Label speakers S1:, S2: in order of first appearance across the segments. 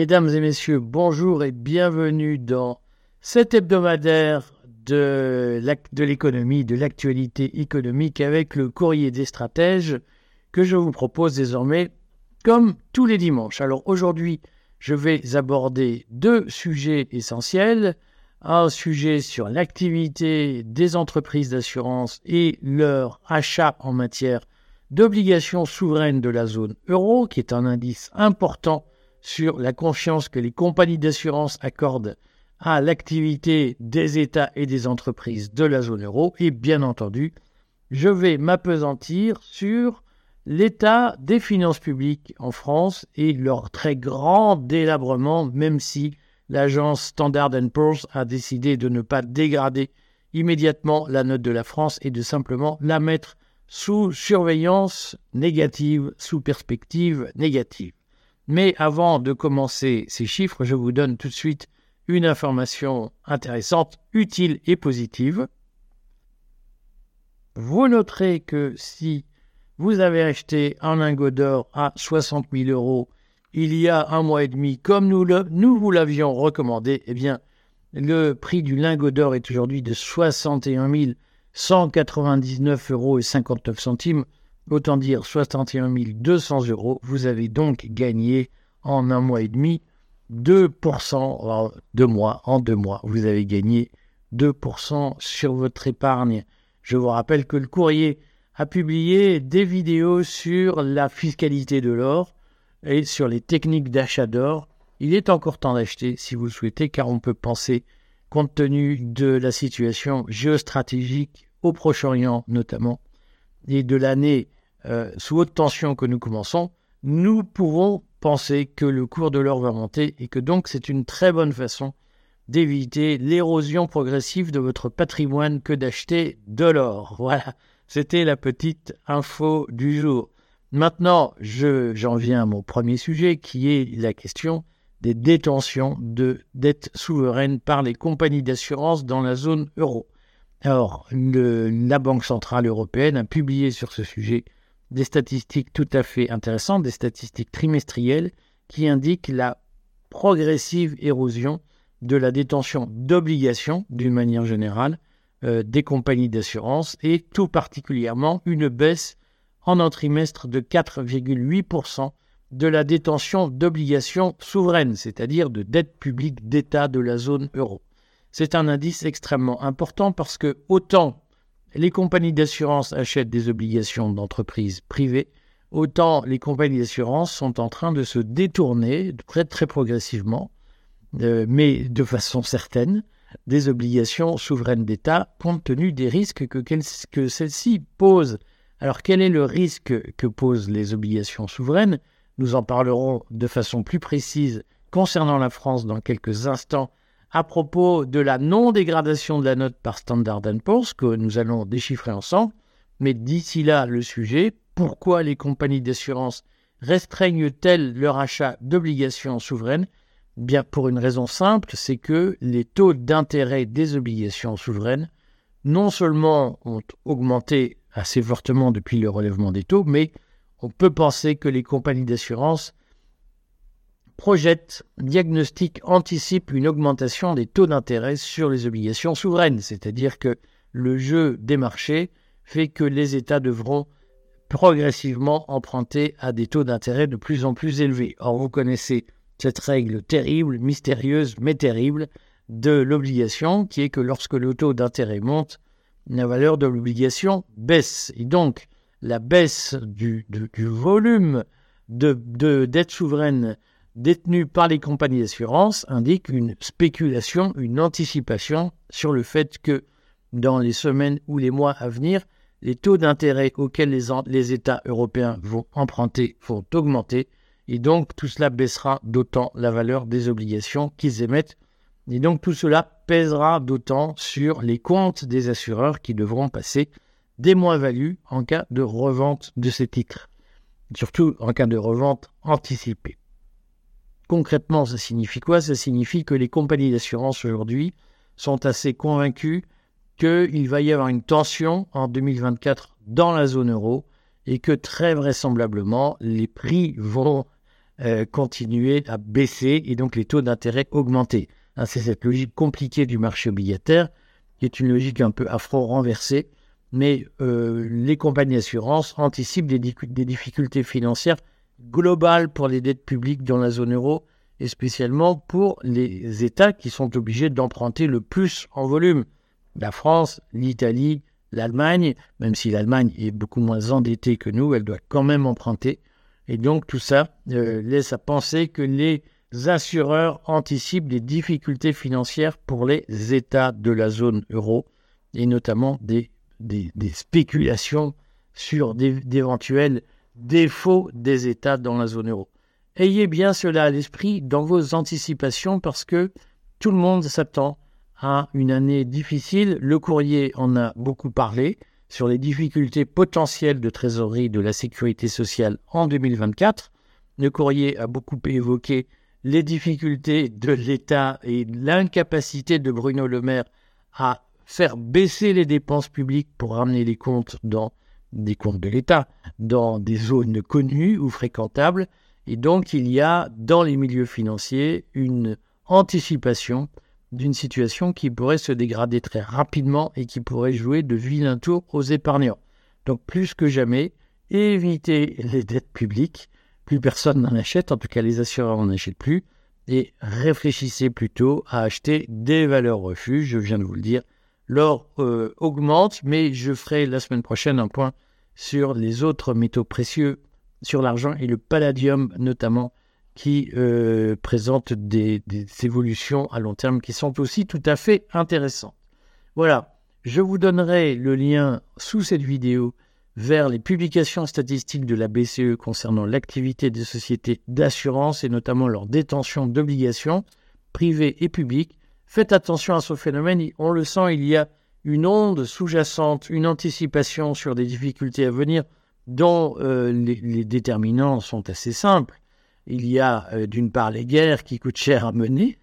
S1: Mesdames et messieurs, bonjour et bienvenue dans cet hebdomadaire de l'économie, de l'actualité économique avec le courrier des stratèges que je vous propose désormais comme tous les dimanches. Alors aujourd'hui, je vais aborder deux sujets essentiels. Un sujet sur l'activité des entreprises d'assurance et leur achat en matière d'obligations souveraines de la zone euro, qui est un indice important sur la confiance que les compagnies d'assurance accordent à l'activité des États et des entreprises de la zone euro. Et bien entendu, je vais m'apesantir sur l'état des finances publiques en France et leur très grand délabrement, même si l'agence Standard Poor's a décidé de ne pas dégrader immédiatement la note de la France et de simplement la mettre sous surveillance négative, sous perspective négative. Mais avant de commencer ces chiffres, je vous donne tout de suite une information intéressante, utile et positive. Vous noterez que si vous avez acheté un lingot d'or à 60 000 euros il y a un mois et demi, comme nous, vous l'avions recommandé, eh bien, le prix du lingot d'or est aujourd'hui de 61 199 euros et 59 centimes, autant dire 61 200 euros. Vous avez donc gagné en un mois et demi 2% en deux mois. En deux mois, vous avez gagné 2% sur votre épargne. Je vous rappelle que le courrier a publié des vidéos sur la fiscalité de l'or et sur les techniques d'achat d'or. Il est encore temps d'acheter si vous le souhaitez, car on peut penser, compte tenu de la situation géostratégique au Proche-Orient notamment, et de l'année euh, sous haute tension que nous commençons, nous pouvons penser que le cours de l'or va monter et que donc c'est une très bonne façon d'éviter l'érosion progressive de votre patrimoine que d'acheter de l'or. Voilà, c'était la petite info du jour. Maintenant, j'en viens à mon premier sujet qui est la question des détentions de dettes souveraines par les compagnies d'assurance dans la zone euro. Alors, la Banque Centrale Européenne a publié sur ce sujet des statistiques tout à fait intéressantes, des statistiques trimestrielles qui indiquent la progressive érosion de la détention d'obligations d'une manière générale euh, des compagnies d'assurance et tout particulièrement une baisse en un trimestre de 4,8% de la détention d'obligations souveraines, c'est-à-dire de dettes publiques d'État de la zone euro. C'est un indice extrêmement important parce que autant les compagnies d'assurance achètent des obligations d'entreprises privées, autant les compagnies d'assurance sont en train de se détourner très progressivement, euh, mais de façon certaine, des obligations souveraines d'État compte tenu des risques que, que celles-ci posent. Alors quel est le risque que posent les obligations souveraines? Nous en parlerons de façon plus précise concernant la France dans quelques instants à propos de la non-dégradation de la note par Standard Poor's que nous allons déchiffrer ensemble. Mais d'ici là, le sujet, pourquoi les compagnies d'assurance restreignent-elles leur achat d'obligations souveraines? Bien pour une raison simple, c'est que les taux d'intérêt des obligations souveraines non seulement ont augmenté assez fortement depuis le relèvement des taux, mais on peut penser que les compagnies d'assurance projettent, diagnostiquent, anticipent une augmentation des taux d'intérêt sur les obligations souveraines, c'est-à-dire que le jeu des marchés fait que les États devront progressivement emprunter à des taux d'intérêt de plus en plus élevés. Or, vous connaissez cette règle terrible, mystérieuse, mais terrible de l'obligation, qui est que lorsque le taux d'intérêt monte, la valeur de l'obligation baisse. Et donc, la baisse du, volume de, de dettes souveraines détenues par les compagnies d'assurance indique une spéculation, une anticipation sur le fait que dans les semaines ou les mois à venir, les taux d'intérêt auxquels les, les États européens vont emprunter vont augmenter et donc tout cela baissera d'autant la valeur des obligations qu'ils émettent. Et donc tout cela pèsera d'autant sur les comptes des assureurs qui devront passer des moins-values en cas de revente de ces titres, surtout en cas de revente anticipée. Concrètement, ça signifie quoi? Ça signifie que les compagnies d'assurance aujourd'hui sont assez convaincues qu'il va y avoir une tension en 2024 dans la zone euro et que très vraisemblablement les prix vont euh, continuer à baisser et donc les taux d'intérêt augmenter. Hein, c'est cette logique compliquée du marché obligataire qui est une logique un peu renversé, mais euh, les compagnies d'assurance anticipent des, difficultés financières globales pour les dettes publiques dans la zone euro et spécialement pour les États qui sont obligés d'emprunter le plus en volume. La France, l'Italie, l'Allemagne, même si l'Allemagne est beaucoup moins endettée que nous, elle doit quand même emprunter. Et donc tout ça euh, laisse à penser que les assureurs anticipent des difficultés financières pour les États de la zone euro et notamment des, des, spéculations sur d'éventuels défauts des États dans la zone euro. Ayez bien cela à l'esprit dans vos anticipations parce que tout le monde s'attend à une année difficile. Le courrier en a beaucoup parlé sur les difficultés potentielles de trésorerie de la sécurité sociale en 2024. Le courrier a beaucoup évoqué les difficultés de l'État et l'incapacité de Bruno Le Maire à faire baisser les dépenses publiques pour ramener les comptes dans des comptes de l'État, dans des zones connues ou fréquentables. Et donc il y a dans les milieux financiers une anticipation d'une situation qui pourrait se dégrader très rapidement et qui pourrait jouer de vilains tours aux épargnants. Donc plus que jamais, évitez les dettes publiques. Plus personne n'en achète, en tout cas les assureurs n'en achètent plus. Et réfléchissez plutôt à acheter des valeurs refuges, je viens de vous le dire. L'or euh, augmente, mais je ferai la semaine prochaine un point sur les autres métaux précieux, sur l'argent et le palladium notamment, qui euh, présentent des, évolutions à long terme qui sont aussi tout à fait intéressantes. Voilà, je vous donnerai le lien sous cette vidéo vers les publications statistiques de la BCE concernant l'activité des sociétés d'assurance et notamment leur détention d'obligations privées et publiques. Faites attention à ce phénomène, on le sent, il y a une onde sous-jacente, une anticipation sur des difficultés à venir dont euh, les déterminants sont assez simples il y a euh, d'une part les guerres qui coûtent cher à mener,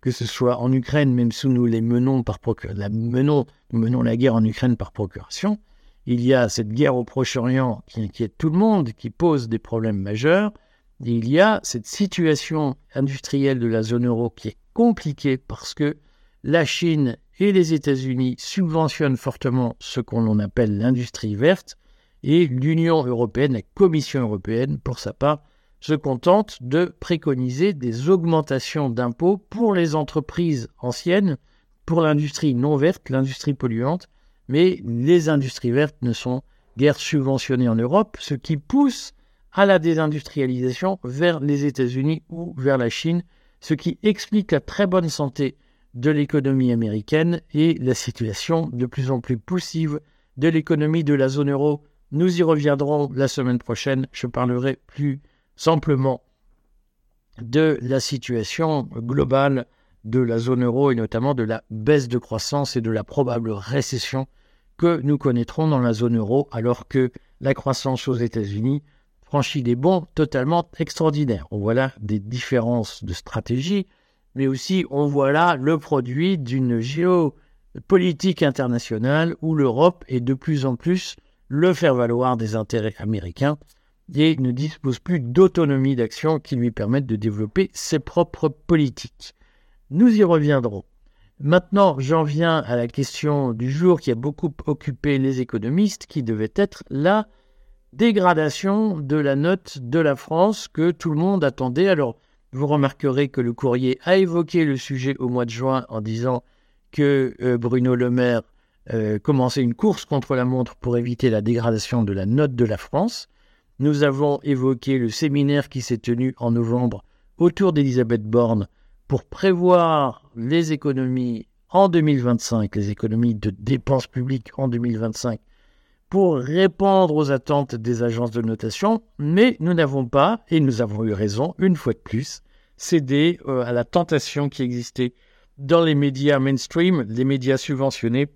S1: que ce soit en Ukraine, même si nous les menons par procuration, menons, menons la guerre en Ukraine par procuration. Il y a cette guerre au Proche-Orient qui inquiète tout le monde, qui pose des problèmes majeurs. il y a cette situation industrielle de la zone euro qui est compliquée parce que la Chine et les États-Unis subventionnent fortement ce qu'on appelle l'industrie verte et l'Union européenne, la Commission européenne, pour sa part, se contente de préconiser des augmentations d'impôts pour les entreprises anciennes, pour l'industrie non verte, l'industrie polluante, mais les industries vertes ne sont guère subventionnées en Europe, ce qui pousse à la désindustrialisation vers les États-Unis ou vers la Chine, ce qui explique la très bonne santé de l'économie américaine et la situation de plus en plus poussive de l'économie de la zone euro. Nous y reviendrons la semaine prochaine. Je parlerai plus simplement de la situation globale de la zone euro et notamment de la baisse de croissance et de la probable récession que nous connaîtrons dans la zone euro alors que la croissance aux États-Unis franchit des bons totalement extraordinaires. On voit là des différences de stratégie, mais aussi on voit là le produit d'une géopolitique internationale où l'Europe est de plus en plus le faire-valoir des intérêts américains et ne dispose plus d'autonomie d'action qui lui permette de développer ses propres politiques. Nous y reviendrons. Maintenant, j'en viens à la question du jour qui a beaucoup occupé les économistes, qui devait être la dégradation de la note de la France que tout le monde attendait. Alors, vous remarquerez que le courrier a évoqué le sujet au mois de juin en disant que euh, Bruno Le Maire euh, commençait une course contre la montre pour éviter la dégradation de la note de la France. Nous avons évoqué le séminaire qui s'est tenu en novembre autour d'Elisabeth Borne pour prévoir les économies en 2025, les économies de dépenses publiques en 2025, pour répondre aux attentes des agences de notation, mais nous n'avons pas, et nous avons eu raison, une fois de plus, cédé euh, à la tentation qui existait dans les médias mainstream, les médias subventionnés,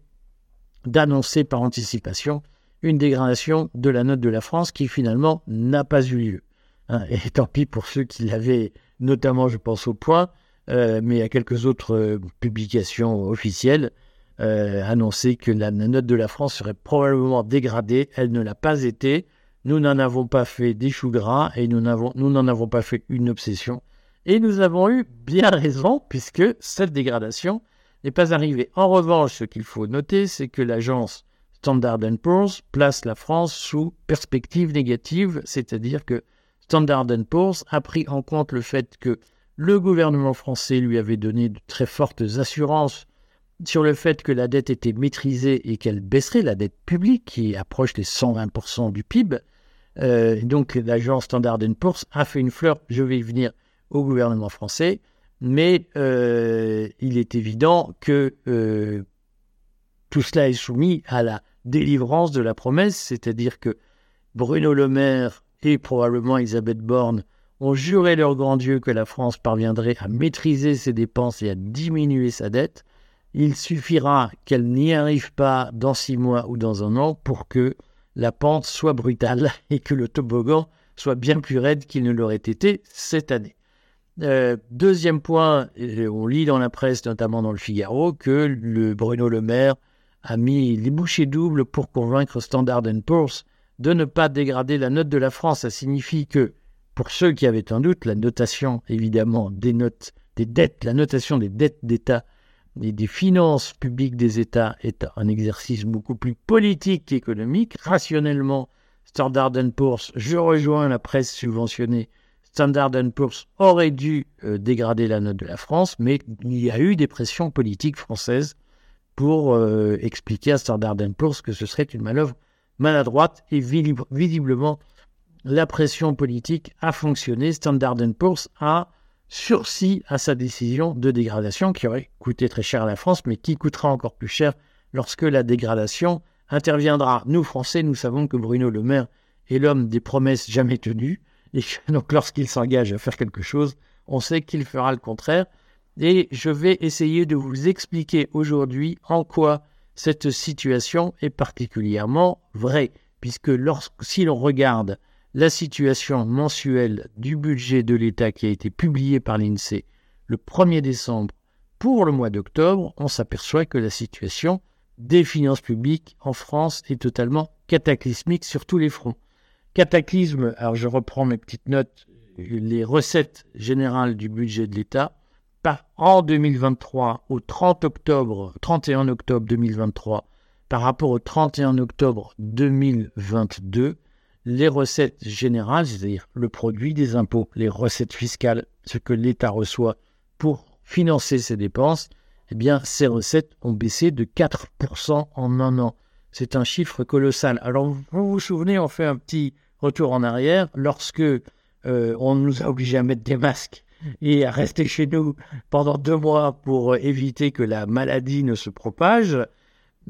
S1: d'annoncer par anticipation une dégradation de la note de la France qui finalement n'a pas eu lieu. Hein, et tant pis pour ceux qui l'avaient, notamment je pense au point, euh, mais à quelques autres euh, publications officielles, euh, annoncé que la, note de la France serait probablement dégradée. Elle ne l'a pas été. Nous n'en avons pas fait des choux gras et nous n'en avons pas fait une obsession. Et nous avons eu bien raison puisque cette dégradation n'est pas arrivée. En revanche, ce qu'il faut noter, c'est que l'agence Standard Poor's place la France sous perspective négative, c'est-à-dire que Standard Poor's a pris en compte le fait que le gouvernement français lui avait donné de très fortes assurances sur le fait que la dette était maîtrisée et qu'elle baisserait, la dette publique qui approche les 120% du PIB. Euh, donc l'agence Standard Poor's a fait une fleur, je vais y venir, au gouvernement français, mais euh, il est évident que euh, tout cela est soumis à la délivrance de la promesse, c'est-à-dire que Bruno Le Maire et probablement Elisabeth Borne ont juré leur grand Dieu que la France parviendrait à maîtriser ses dépenses et à diminuer sa dette. Il suffira qu'elle n'y arrive pas dans six mois ou dans un an pour que la pente soit brutale et que le toboggan soit bien plus raide qu'il ne l'aurait été cette année. Euh, deuxième point, on lit dans la presse, notamment dans le Figaro, que le Bruno Le Maire a mis les bouchées doubles pour convaincre Standard Poor's de ne pas dégrader la note de la France. Ça signifie que, pour ceux qui avaient un doute, la notation, évidemment, des notes, des dettes, la notation des dettes d'État des finances publiques des États est un exercice beaucoup plus politique qu'économique. Rationnellement, Standard Poor's, je rejoins la presse subventionnée, Standard Poor's aurait dû euh, dégrader la note de la France, mais il y a eu des pressions politiques françaises pour euh, expliquer à Standard Poor's que ce serait une manœuvre maladroite et visiblement la pression politique a fonctionné. Standard Poor's a sursis à sa décision de dégradation qui aurait coûté très cher à la France, mais qui coûtera encore plus cher lorsque la dégradation interviendra. Nous, Français, nous savons que Bruno Le Maire est l'homme des promesses jamais tenues, et donc lorsqu'il s'engage à faire quelque chose, on sait qu'il fera le contraire. Et je vais essayer de vous expliquer aujourd'hui en quoi cette situation est particulièrement vraie, puisque si l'on regarde la situation mensuelle du budget de l'État qui a été publié par l'INSEE le 1er décembre pour le mois d'octobre, on s'aperçoit que la situation des finances publiques en France est totalement cataclysmique sur tous les fronts. Cataclysme, alors je reprends mes petites notes, les recettes générales du budget de l'État en 2023 au 30 octobre, 31 octobre 2023 par rapport au 31 octobre 2022, les recettes générales, c'est-à-dire le produit des impôts, les recettes fiscales, ce que l'État reçoit pour financer ses dépenses, eh bien, ces recettes ont baissé de 4% en un an. C'est un chiffre colossal. Alors, vous vous souvenez, on fait un petit retour en arrière lorsque euh, on nous a obligés à mettre des masques et à rester chez nous pendant deux mois pour euh, éviter que la maladie ne se propage.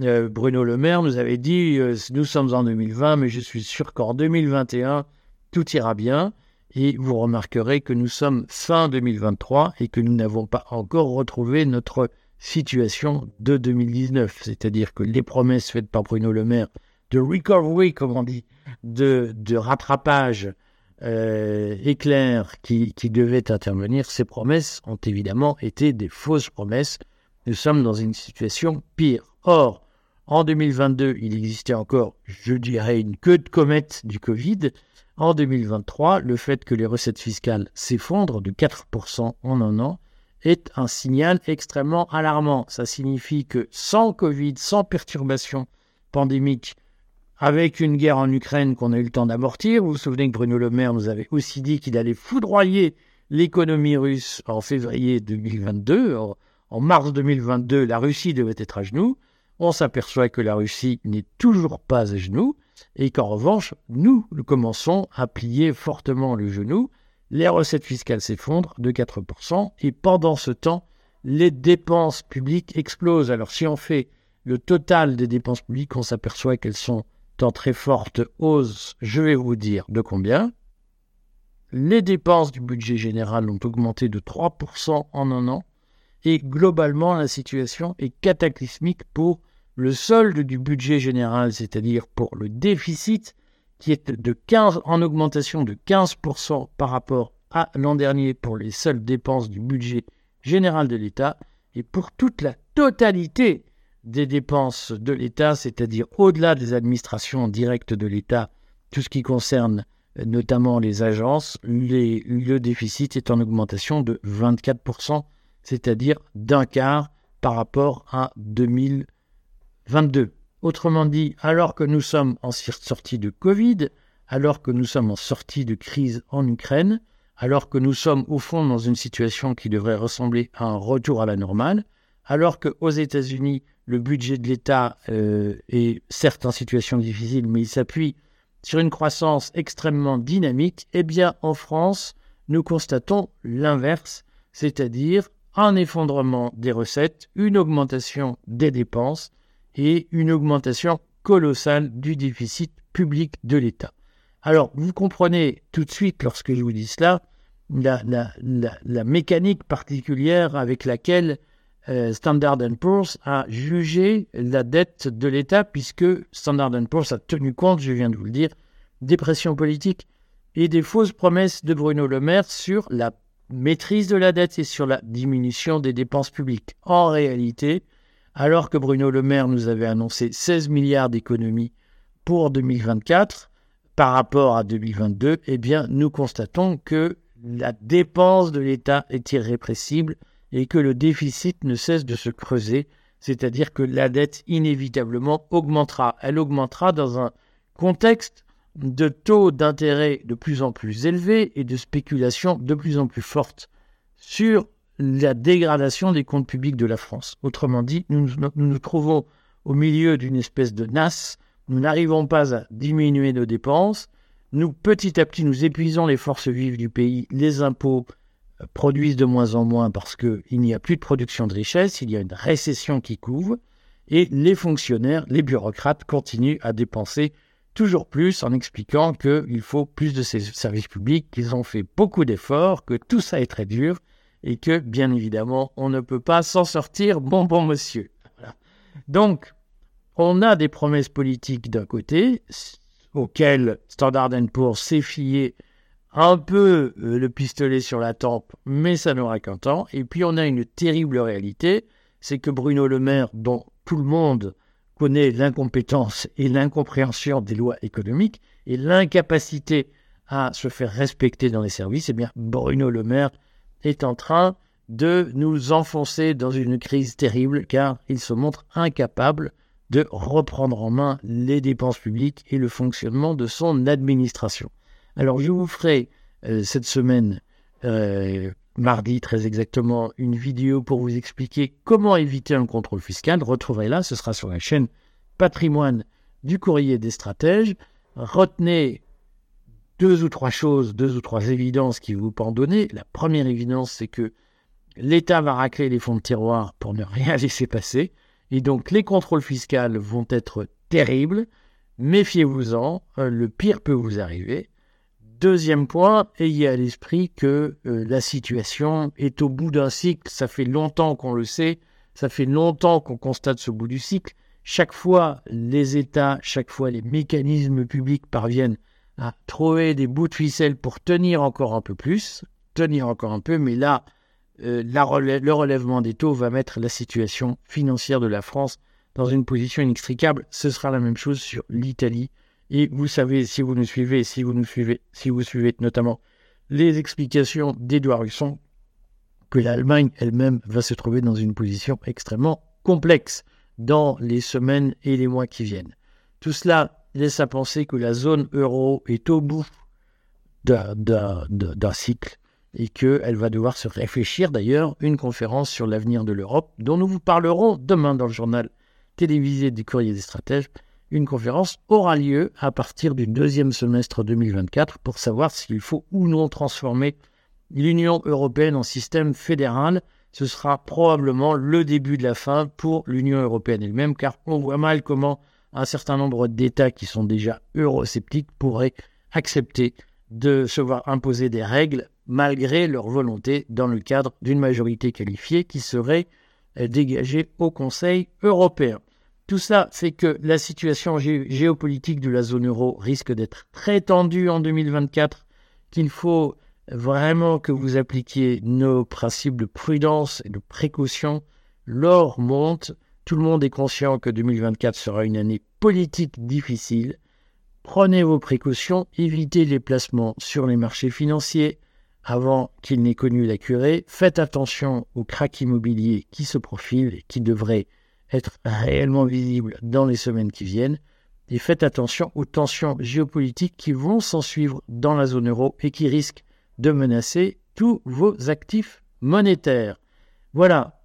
S1: Euh, Bruno Le Maire nous avait dit euh, nous sommes en 2020, mais je suis sûr qu'en 2021 tout ira bien. Et vous remarquerez que nous sommes fin 2023 et que nous n'avons pas encore retrouvé notre situation de 2019. C'est-à-dire que les promesses faites par Bruno Le Maire de recovery, comme on dit, de, de rattrapage euh, éclair qui, qui devait intervenir, ces promesses ont évidemment été des fausses promesses. Nous sommes dans une situation pire. Or, en 2022, il existait encore, je dirais, une queue de comète du Covid. En 2023, le fait que les recettes fiscales s'effondrent de 4% en un an est un signal extrêmement alarmant. Ça signifie que sans Covid, sans perturbation pandémique, avec une guerre en Ukraine qu'on a eu le temps d'amortir. Vous vous souvenez que Bruno Le Maire nous avait aussi dit qu'il allait foudroyer l'économie russe en février 2022. En, mars 2022, la Russie devait être à genoux. On s'aperçoit que la Russie n'est toujours pas à genoux et qu'en revanche, nous, commençons à plier fortement le genou. Les recettes fiscales s'effondrent de 4% et pendant ce temps, les dépenses publiques explosent. Alors si on fait le total des dépenses publiques, on s'aperçoit qu'elles sont en très forte hausse, je vais vous dire de combien. Les dépenses du budget général ont augmenté de 3% en un an et globalement la situation est cataclysmique pour le solde du budget général, c'est-à-dire pour le déficit qui est de 15, en augmentation de 15% par rapport à l'an dernier pour les seules dépenses du budget général de l'État et pour toute la totalité des dépenses de l'État, c'est-à-dire au-delà des administrations directes de l'État, tout ce qui concerne notamment les agences, le déficit est en augmentation de 24%, c'est-à-dire d'un quart par rapport à 2022. Autrement dit, alors que nous sommes en sortie de Covid, alors que nous sommes en sortie de crise en Ukraine, alors que nous sommes au fond dans une situation qui devrait ressembler à un retour à la normale, alors qu'aux États-Unis, le budget de l'État euh, est certes en situation difficile, mais il s'appuie sur une croissance extrêmement dynamique, eh bien en France, nous constatons l'inverse, c'est-à-dire un effondrement des recettes, une augmentation des dépenses et une augmentation colossale du déficit public de l'État. Alors, vous comprenez tout de suite, lorsque je vous dis cela, la, la, mécanique particulière avec laquelle euh, Standard Poor's a jugé la dette de l'État, puisque Standard Poor's a tenu compte, je viens de vous le dire, des pressions politiques et des fausses promesses de Bruno Le Maire sur la maîtrise de la dette et sur la diminution des dépenses publiques. En réalité, alors que Bruno Le Maire nous avait annoncé 16 milliards d'économies pour 2024, par rapport à 2022, eh bien, nous constatons que la dépense de l'État est irrépressible et que le déficit ne cesse de se creuser, c'est-à-dire que la dette inévitablement augmentera. Elle augmentera dans un contexte de taux d'intérêt de plus en plus élevés et de spéculation de plus en plus forte sur la dégradation des comptes publics de la France. Autrement dit, nous nous, trouvons au milieu d'une espèce de nasse nous n'arrivons pas à diminuer nos dépenses. Nous, petit à petit, nous épuisons les forces vives du pays. Les impôts euh, produisent de moins en moins parce qu'il n'y a plus de production de richesse, il y a une récession qui couvre, et les fonctionnaires, les bureaucrates continuent à dépenser toujours plus en expliquant qu'il faut plus de ces services publics, qu'ils ont fait beaucoup d'efforts, que tout ça est très dur, et que, bien évidemment, on ne peut pas s'en sortir, bon bon monsieur. Donc, on a des promesses politiques d'un côté, auxquelles Standard Poor's s'est fié un peu euh, le pistolet sur la tempe, mais ça n'aura qu'un temps. Et puis on a une terrible réalité, c'est que Bruno Le Maire, dont tout le monde connaît l'incompétence et l'incompréhension des lois économiques et l'incapacité à se faire respecter dans les services, eh bien Bruno Le Maire est en train de nous enfoncer dans une crise terrible car il se montre incapable de reprendre en main les dépenses publiques et le fonctionnement de son administration. Alors je vous ferai euh, cette semaine, euh, mardi très exactement, une vidéo pour vous expliquer comment éviter un contrôle fiscal. Retrouverez-la, ce sera sur la chaîne Patrimoine du courrier des stratèges. Retenez deux ou trois choses, deux ou trois évidences qui vous en donner. La première évidence, c'est que l'État va racler les fonds de tiroir pour ne rien laisser passer. Et donc les contrôles fiscaux vont être terribles. Méfiez-vous-en, euh, le pire peut vous arriver. Deuxième point, ayez à l'esprit que euh, la situation est au bout d'un cycle. Ça fait longtemps qu'on le sait, ça fait longtemps qu'on constate ce bout du cycle. Chaque fois, les États, chaque fois, les mécanismes publics parviennent à trouver des bouts de ficelle pour tenir encore un peu plus, tenir encore un peu, mais là, euh, le relèvement des taux va mettre la situation financière de la France dans une position inextricable. Ce sera la même chose sur l'Italie. Et vous savez, si vous nous suivez, si vous nous suivez, si vous suivez notamment les explications d'Edouard Husson, que l'Allemagne elle-même va se trouver dans une position extrêmement complexe dans les semaines et les mois qui viennent. Tout cela laisse à penser que la zone euro est au bout d'un cycle et qu'elle va devoir se réfléchir d'ailleurs une conférence sur l'avenir de l'Europe dont nous vous parlerons demain dans le journal télévisé du courrier des stratèges. Une conférence aura lieu à partir du deuxième semestre 2024 pour savoir s'il faut ou non transformer l'Union européenne en système fédéral. Ce sera probablement le début de la fin pour l'Union européenne elle-même car on voit mal comment un certain nombre d'États qui sont déjà eurosceptiques pourraient accepter de se voir imposer des règles malgré leur volonté dans le cadre d'une majorité qualifiée qui serait dégagée au Conseil européen. Tout ça fait que la situation géopolitique de la zone euro risque d'être très tendue en 2024, qu'il faut vraiment que vous appliquiez nos principes de prudence et de précaution. L'or monte, tout le monde est conscient que 2024 sera une année politique difficile, prenez vos précautions, évitez les placements sur les marchés financiers avant qu'ils n'aient connu la curée. Faites attention aux cracks immobiliers qui se profilent et qui devraient être réellement visibles dans les semaines qui viennent. Et faites attention aux tensions géopolitiques qui vont s'en suivre dans la zone euro et qui risquent de menacer tous vos actifs monétaires. Voilà,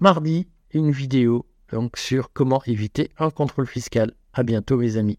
S1: mardi, une vidéo donc sur comment éviter un contrôle fiscal. À bientôt mes amis.